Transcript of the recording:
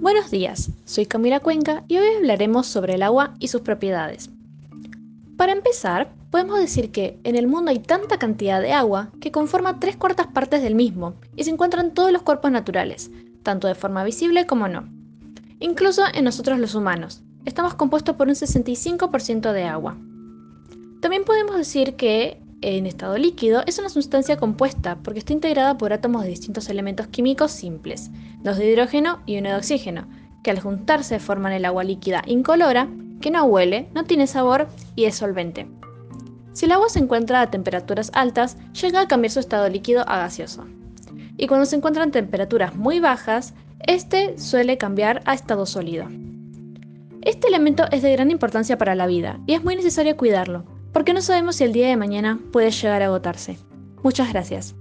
Buenos días, soy Camila Cuenca y hoy hablaremos sobre el agua y sus propiedades. Para empezar, podemos decir que en el mundo hay tanta cantidad de agua que conforma tres cuartas partes del mismo y se encuentra en todos los cuerpos naturales, tanto de forma visible como no. Incluso en nosotros los humanos, estamos compuestos por un 65% de agua. También podemos decir que en estado líquido es una sustancia compuesta porque está integrada por átomos de distintos elementos químicos simples, dos de hidrógeno y uno de oxígeno, que al juntarse forman el agua líquida incolora, que no huele, no tiene sabor y es solvente. Si el agua se encuentra a temperaturas altas, llega a cambiar su estado líquido a gaseoso. Y cuando se encuentra en temperaturas muy bajas, este suele cambiar a estado sólido. Este elemento es de gran importancia para la vida y es muy necesario cuidarlo, porque no sabemos si el día de mañana puede llegar a agotarse. Muchas gracias.